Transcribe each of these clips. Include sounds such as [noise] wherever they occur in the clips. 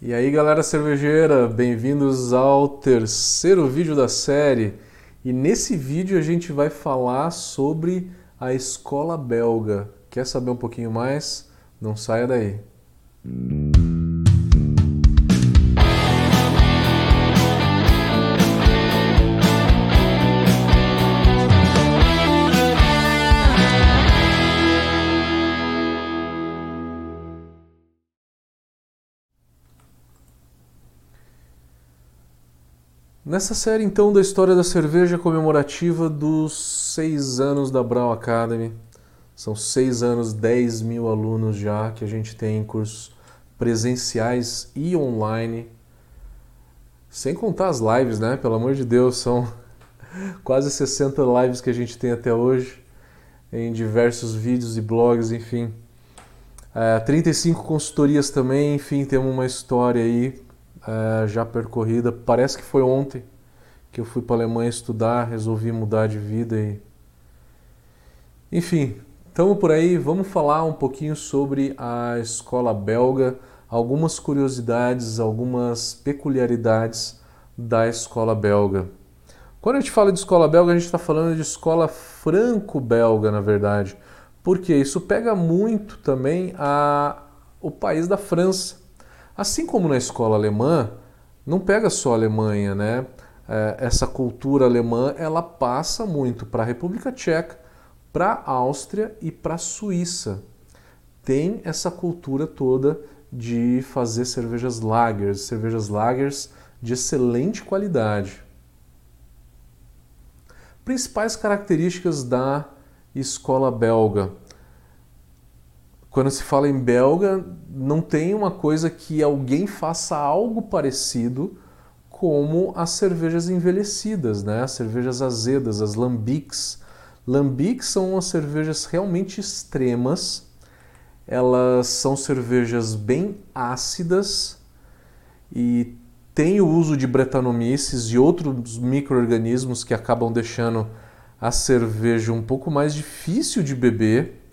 E aí, galera cervejeira, bem-vindos ao terceiro vídeo da série. E nesse vídeo a gente vai falar sobre a escola belga. Quer saber um pouquinho mais? Não saia daí. Nessa série, então, da história da cerveja comemorativa dos seis anos da Brau Academy, são seis anos, 10 mil alunos já que a gente tem em cursos presenciais e online, sem contar as lives, né? Pelo amor de Deus, são [laughs] quase 60 lives que a gente tem até hoje, em diversos vídeos e blogs, enfim. É, 35 consultorias também, enfim, temos uma história aí é, já percorrida. Parece que foi ontem que eu fui para a Alemanha estudar, resolvi mudar de vida e. Enfim, estamos por aí. Vamos falar um pouquinho sobre a escola belga, algumas curiosidades, algumas peculiaridades da escola belga. Quando a gente fala de escola belga, a gente está falando de escola franco-belga, na verdade, porque isso pega muito também a, o país da França. Assim como na escola alemã, não pega só a Alemanha, né? É, essa cultura alemã ela passa muito para a República Tcheca, para a Áustria e para a Suíça. Tem essa cultura toda de fazer cervejas lagers, cervejas lagers de excelente qualidade. Principais características da escola belga. Quando se fala em belga, não tem uma coisa que alguém faça algo parecido como as cervejas envelhecidas, né? as cervejas azedas, as lambics. Lambics são umas cervejas realmente extremas, elas são cervejas bem ácidas e tem o uso de bretanomices e outros micro-organismos que acabam deixando a cerveja um pouco mais difícil de beber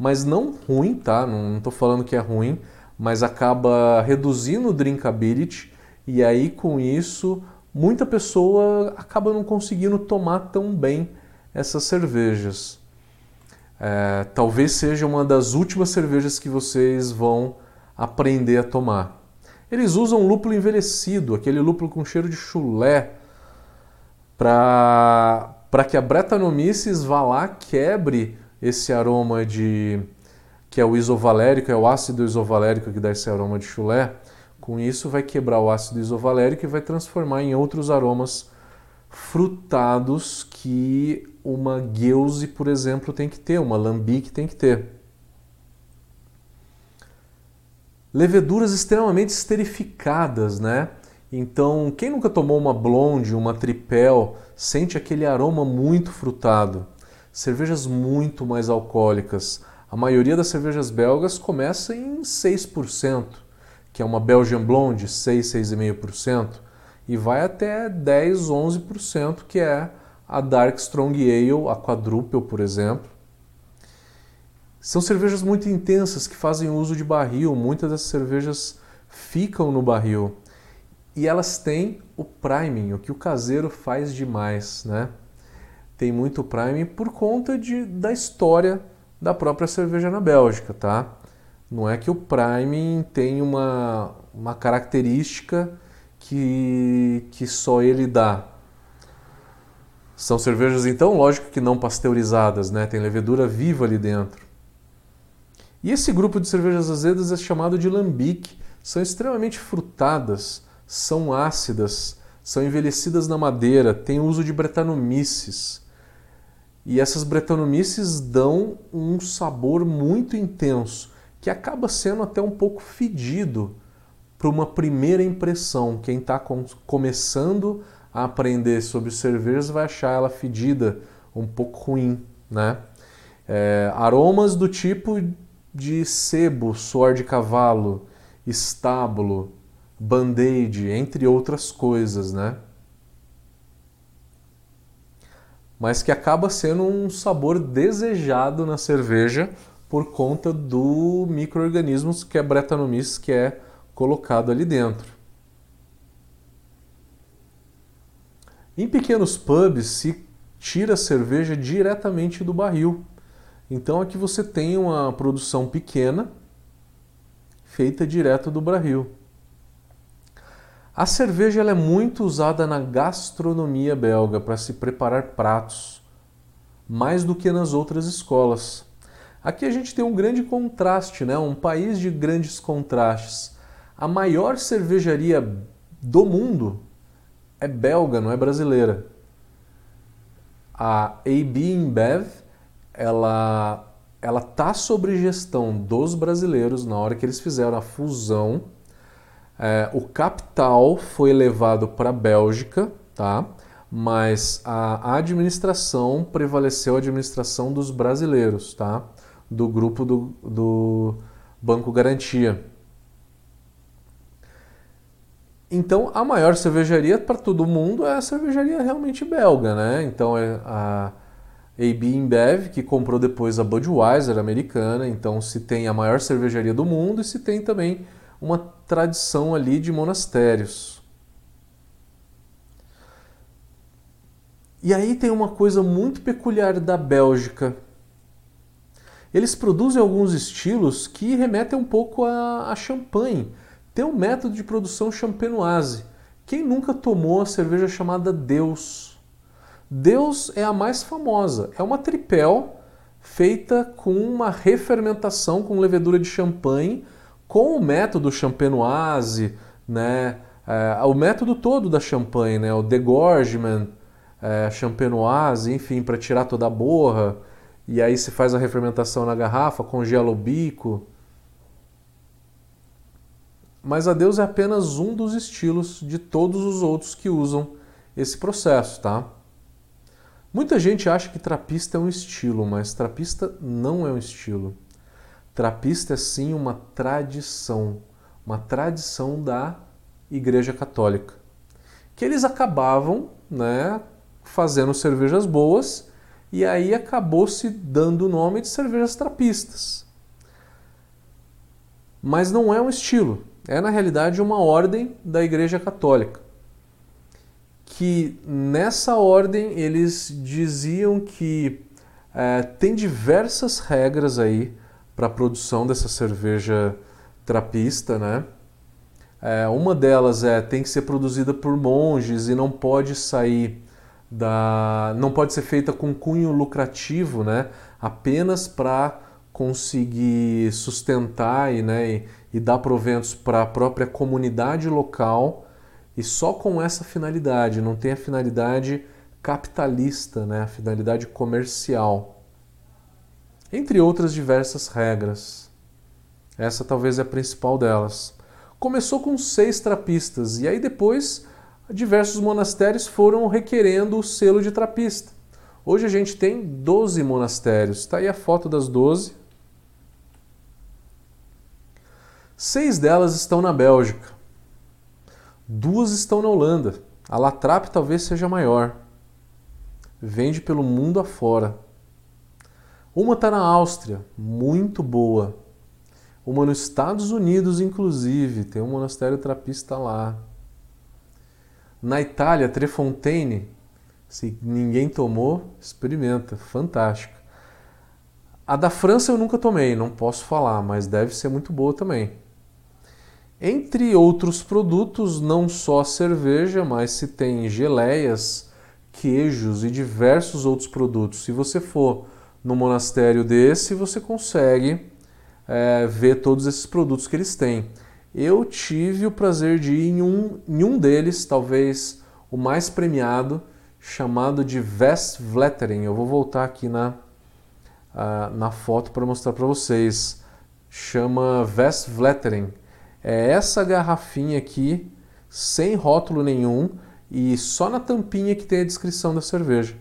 mas não ruim, tá? Não estou falando que é ruim, mas acaba reduzindo o drinkability e aí com isso muita pessoa acaba não conseguindo tomar tão bem essas cervejas. É, talvez seja uma das últimas cervejas que vocês vão aprender a tomar. Eles usam lúpulo envelhecido, aquele lúpulo com cheiro de chulé, para que a Brettanomyces vá lá, quebre esse aroma de que é o isovalérico, é o ácido isovalérico que dá esse aroma de chulé. Com isso vai quebrar o ácido isovalérico e vai transformar em outros aromas frutados que uma gueuse, por exemplo, tem que ter, uma lambique tem que ter. Leveduras extremamente esterificadas, né? Então, quem nunca tomou uma blonde, uma tripel, sente aquele aroma muito frutado cervejas muito mais alcoólicas. A maioria das cervejas belgas começa em 6%, que é uma Belgian Blonde, 6, 6,5%, e vai até 10, 11%, que é a Dark Strong Ale, a Quadruple, por exemplo. São cervejas muito intensas que fazem uso de barril, muitas das cervejas ficam no barril. E elas têm o priming, o que o caseiro faz demais, né? Tem muito Prime por conta de, da história da própria cerveja na Bélgica, tá? Não é que o Prime tem uma, uma característica que, que só ele dá. São cervejas, então, lógico que não pasteurizadas, né? Tem levedura viva ali dentro. E esse grupo de cervejas azedas é chamado de lambic. São extremamente frutadas, são ácidas, são envelhecidas na madeira, têm uso de bretanomices. E essas bretanomices dão um sabor muito intenso, que acaba sendo até um pouco fedido para uma primeira impressão. Quem está com, começando a aprender sobre cervejas vai achar ela fedida, um pouco ruim, né? É, aromas do tipo de sebo, suor de cavalo, estábulo, band-aid, entre outras coisas, né? Mas que acaba sendo um sabor desejado na cerveja por conta do microorganismos que é Brettanomyces, que é colocado ali dentro. Em pequenos pubs se tira a cerveja diretamente do barril. Então aqui você tem uma produção pequena feita direto do barril. A cerveja é muito usada na gastronomia belga para se preparar pratos, mais do que nas outras escolas. Aqui a gente tem um grande contraste, né? um país de grandes contrastes. A maior cervejaria do mundo é belga, não é brasileira. A AB InBev, ela ela tá sob gestão dos brasileiros na hora que eles fizeram a fusão. É, o capital foi levado para a Bélgica, tá? Mas a administração prevaleceu a administração dos brasileiros, tá? Do grupo do, do Banco Garantia. Então, a maior cervejaria para todo mundo é a cervejaria realmente belga, né? Então, é a AB InBev, que comprou depois a Budweiser americana. Então, se tem a maior cervejaria do mundo e se tem também uma tradição ali de monastérios. E aí tem uma coisa muito peculiar da Bélgica. Eles produzem alguns estilos que remetem um pouco a, a champanhe tem um método de produção champenoise. Quem nunca tomou a cerveja chamada Deus? Deus é a mais famosa. É uma tripel feita com uma refermentação com levedura de champanhe, com o método champenoise, né? É, o método todo da champanhe, né? o degorgement, é, champenoise, enfim, para tirar toda a borra. E aí se faz a refermentação na garrafa, congela o bico mas a Deus é apenas um dos estilos de todos os outros que usam esse processo, tá? Muita gente acha que trapista é um estilo, mas trapista não é um estilo. Trapista é sim uma tradição, uma tradição da Igreja Católica, que eles acabavam, né, fazendo cervejas boas e aí acabou se dando o nome de cervejas trapistas. Mas não é um estilo, é na realidade uma ordem da Igreja Católica. Que nessa ordem eles diziam que é, tem diversas regras aí para a produção dessa cerveja trapista, né? É, uma delas é tem que ser produzida por monges e não pode sair da, não pode ser feita com cunho lucrativo, né? Apenas para conseguir sustentar e, né, e, e dar proventos para a própria comunidade local e só com essa finalidade, não tem a finalidade capitalista, né, a finalidade comercial. Entre outras diversas regras. Essa talvez é a principal delas. Começou com seis trapistas e aí depois diversos monastérios foram requerendo o selo de trapista. Hoje a gente tem 12 monastérios. Está aí a foto das 12. Seis delas estão na Bélgica, duas estão na Holanda. A Latrap talvez seja maior. Vende pelo mundo afora. Uma está na Áustria, muito boa. Uma nos Estados Unidos, inclusive, tem um monastério trapista lá. Na Itália, Trefontaine, se ninguém tomou, experimenta, fantástico. A da França eu nunca tomei, não posso falar, mas deve ser muito boa também. Entre outros produtos, não só cerveja, mas se tem geleias, queijos e diversos outros produtos. Se você for no monastério desse, você consegue é, ver todos esses produtos que eles têm. Eu tive o prazer de ir em um, em um deles, talvez o mais premiado, chamado de Westvletering. Eu vou voltar aqui na, uh, na foto para mostrar para vocês. Chama Westvletering é essa garrafinha aqui, sem rótulo nenhum e só na tampinha que tem a descrição da cerveja.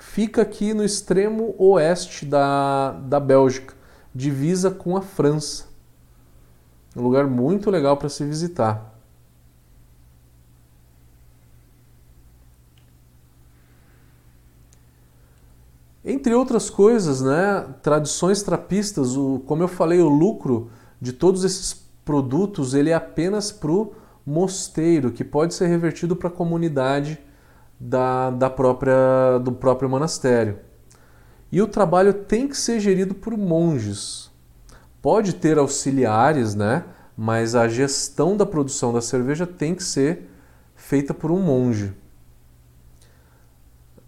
Fica aqui no extremo oeste da, da Bélgica, divisa com a França. Um lugar muito legal para se visitar. Entre outras coisas, né, tradições trapistas, o, como eu falei, o lucro de todos esses produtos ele é apenas para o mosteiro, que pode ser revertido para a comunidade da, da própria, do próprio monastério. E o trabalho tem que ser gerido por monges. Pode ter auxiliares, né? mas a gestão da produção da cerveja tem que ser feita por um monge.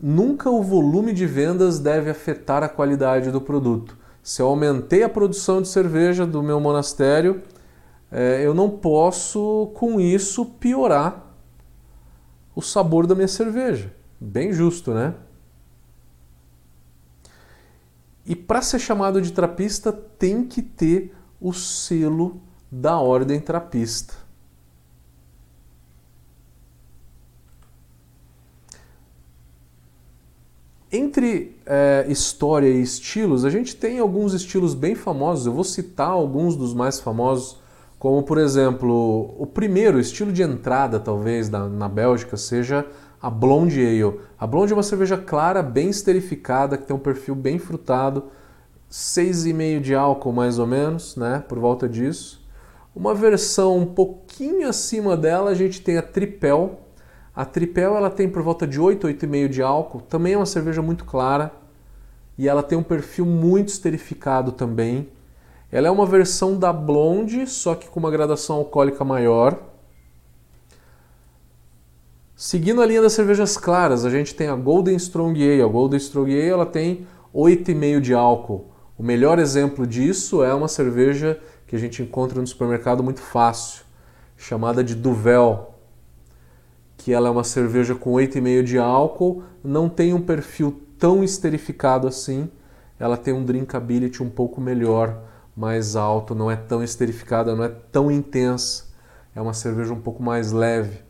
Nunca o volume de vendas deve afetar a qualidade do produto. Se eu aumentei a produção de cerveja do meu monastério, é, eu não posso, com isso, piorar o sabor da minha cerveja. Bem justo, né? E para ser chamado de trapista, tem que ter o selo da ordem trapista. Entre é, história e estilos, a gente tem alguns estilos bem famosos. Eu vou citar alguns dos mais famosos como por exemplo, o primeiro estilo de entrada, talvez, na, na Bélgica seja a Blonde Ale. A Blonde é uma cerveja clara, bem esterificada, que tem um perfil bem frutado, 6,5 de álcool mais ou menos, né, por volta disso. Uma versão um pouquinho acima dela, a gente tem a Tripel. A Tripel ela tem por volta de 8, 8,5 de álcool, também é uma cerveja muito clara e ela tem um perfil muito esterificado também. Ela é uma versão da Blonde, só que com uma gradação alcoólica maior. Seguindo a linha das cervejas claras, a gente tem a Golden Strong Ale. A Golden Strong Ale ela tem 8,5 de álcool. O melhor exemplo disso é uma cerveja que a gente encontra no supermercado muito fácil, chamada de Duvel, que ela é uma cerveja com 8,5 de álcool, não tem um perfil tão esterificado assim, ela tem um drinkability um pouco melhor mais alto, não é tão esterificada, não é tão intensa. É uma cerveja um pouco mais leve.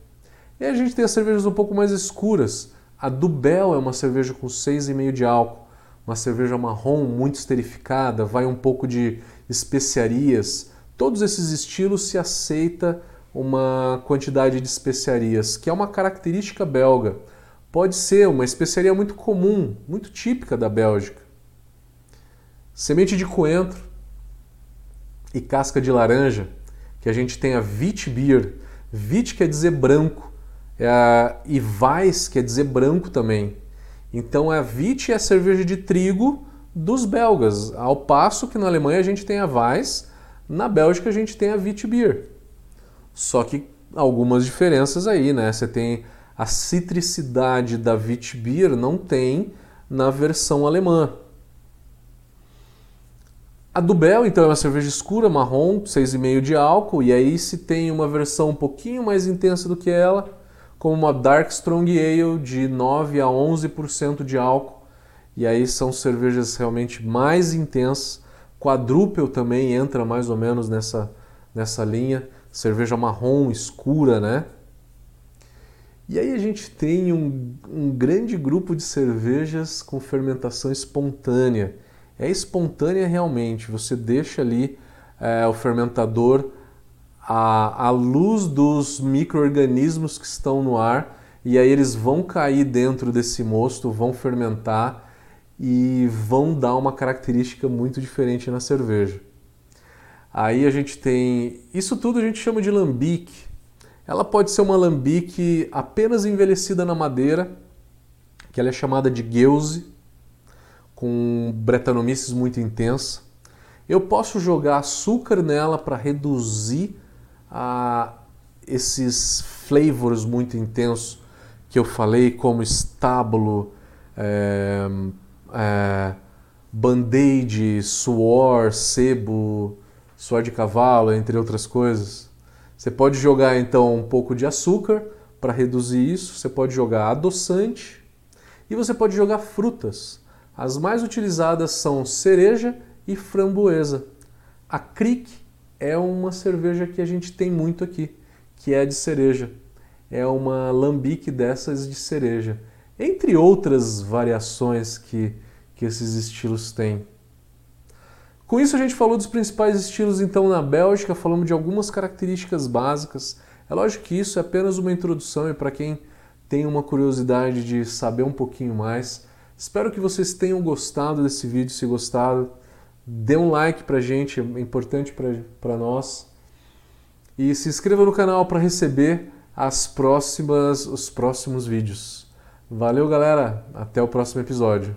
E a gente tem as cervejas um pouco mais escuras. A Dubel é uma cerveja com 6,5 de álcool, uma cerveja marrom muito esterificada, vai um pouco de especiarias. Todos esses estilos se aceita uma quantidade de especiarias, que é uma característica belga. Pode ser uma especiaria muito comum, muito típica da Bélgica. Semente de coentro, e casca de laranja, que a gente tem a Wit Beer. Wit quer dizer branco é e Weiss quer dizer branco também. Então a Wit é a cerveja de trigo dos belgas, ao passo que na Alemanha a gente tem a Weiss, na Bélgica a gente tem a Wit Beer. Só que algumas diferenças aí, né? Você tem a citricidade da Wit Beer não tem na versão alemã. A Dubel, então, é uma cerveja escura, marrom, 6,5 de álcool, e aí se tem uma versão um pouquinho mais intensa do que ela, como uma Dark Strong Ale de 9 a 11% de álcool, e aí são cervejas realmente mais intensas. Quadruple também entra mais ou menos nessa, nessa linha, cerveja marrom, escura, né? E aí a gente tem um, um grande grupo de cervejas com fermentação espontânea, é espontânea realmente. Você deixa ali é, o fermentador à, à luz dos micro-organismos que estão no ar e aí eles vão cair dentro desse mosto, vão fermentar e vão dar uma característica muito diferente na cerveja. Aí a gente tem. Isso tudo a gente chama de lambique. Ela pode ser uma lambique apenas envelhecida na madeira, que ela é chamada de gueuse, com bretanomices muito intensa. Eu posso jogar açúcar nela para reduzir a, esses flavors muito intensos que eu falei, como estábulo, é, é, band-aid, suor, sebo, suor de cavalo, entre outras coisas. Você pode jogar então um pouco de açúcar para reduzir isso, você pode jogar adoçante e você pode jogar frutas. As mais utilizadas são cereja e framboesa. A Kriek é uma cerveja que a gente tem muito aqui, que é de cereja. É uma lambique dessas de cereja. Entre outras variações que, que esses estilos têm. Com isso a gente falou dos principais estilos então na Bélgica, falamos de algumas características básicas. É lógico que isso é apenas uma introdução e para quem tem uma curiosidade de saber um pouquinho mais, Espero que vocês tenham gostado desse vídeo. Se gostaram, dê um like pra gente, é importante para nós. e se inscreva no canal para receber as próximas, os próximos vídeos. Valeu, galera! Até o próximo episódio.